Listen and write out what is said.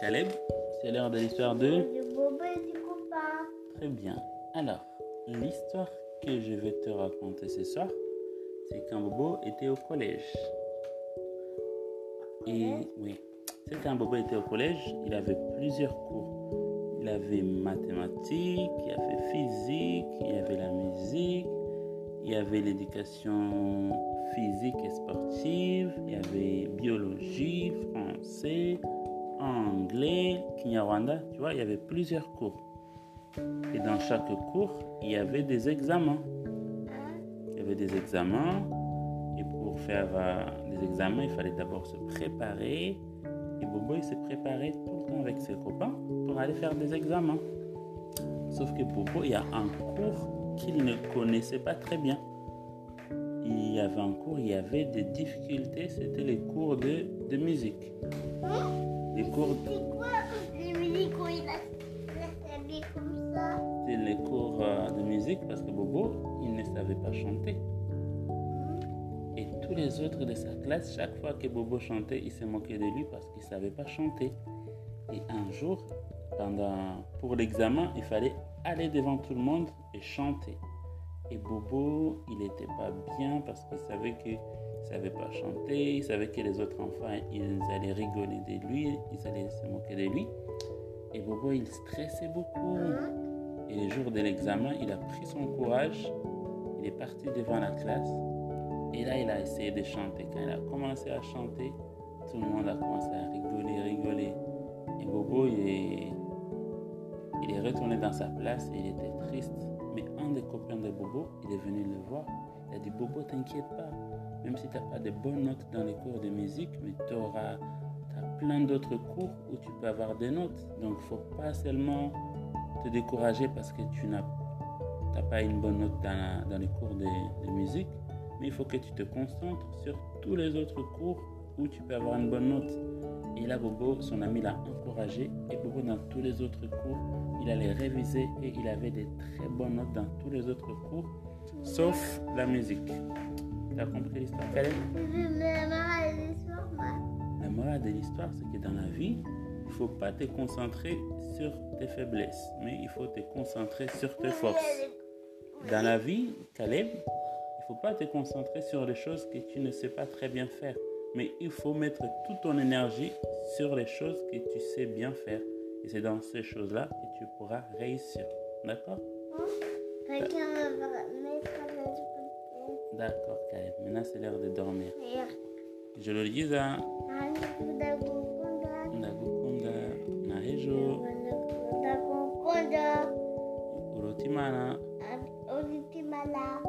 Caleb, c'est l'heure de l'histoire de... Du bobo et du copain. Très bien. Alors, l'histoire que je vais te raconter ce soir, c'est quand Bobo était au collège. Et oui, c'est quand Bobo était au collège, il avait plusieurs cours. Il avait mathématiques, il avait physique, il y avait la musique, il y avait l'éducation physique anglais, Kinyarwanda, tu vois, il y avait plusieurs cours. Et dans chaque cours, il y avait des examens. Il y avait des examens. Et pour faire euh, des examens, il fallait d'abord se préparer. Et Bobo, il s'est préparé tout le temps avec ses copains pour aller faire des examens. Sauf que Bobo, il y a un cours qu'il ne connaissait pas très bien. Il y avait un cours, il y avait des difficultés, c'était les cours de, de musique. Les cours, C'est quoi les musiques où il a comme ça c'était les cours euh, de musique parce que Bobo, il ne savait pas chanter. Et tous les autres de sa classe, chaque fois que Bobo chantait, il se moquait de lui parce qu'il ne savait pas chanter. Et un jour, pendant, pour l'examen, il fallait aller devant tout le monde et chanter. Et Bobo, il n'était pas bien parce qu'il savait qu'il ne savait pas chanter, il savait que les autres enfants, ils allaient rigoler de lui, ils allaient se moquer de lui. Et Bobo, il stressait beaucoup. Et le jour de l'examen, il a pris son courage, il est parti devant la classe et là, il a essayé de chanter. Quand il a commencé à chanter, tout le monde a commencé à rigoler, rigoler. Et Bobo, il est, il est retourné dans sa place et il était triste. Mais un des copains de Bobo, il est venu le voir. Il a dit, Bobo, t'inquiète pas. Même si tu n'as pas de bonnes notes dans les cours de musique, mais tu auras as plein d'autres cours où tu peux avoir des notes. Donc, il ne faut pas seulement te décourager parce que tu n'as pas une bonne note dans, dans les cours de musique, mais il faut que tu te concentres sur tous les autres cours où tu peux avoir une bonne note. Et là, Bobo, son ami l'a encouragé, et Bobo, dans tous les autres cours, il allait réviser et il avait des très bonnes notes dans tous les autres cours, sauf la musique. Tu as compris l'histoire, me marre les soirs, moi. La morale de l'histoire, c'est que dans la vie, il ne faut pas te concentrer sur tes faiblesses, mais il faut te concentrer sur tes forces. Dans la vie, Caleb, il ne faut pas te concentrer sur les choses que tu ne sais pas très bien faire, mais il faut mettre toute ton énergie sur les choses que tu sais bien faire. Et c'est dans ces choses-là que tu pourras réussir. D'accord? Quelqu'un va mettre la petite D'accord, Caleb. Maintenant, c'est l'heure de dormir. Je le dis à Ndagukunda. Ndagukunda na ejo Ndagukunda. urotimana Ulitimala.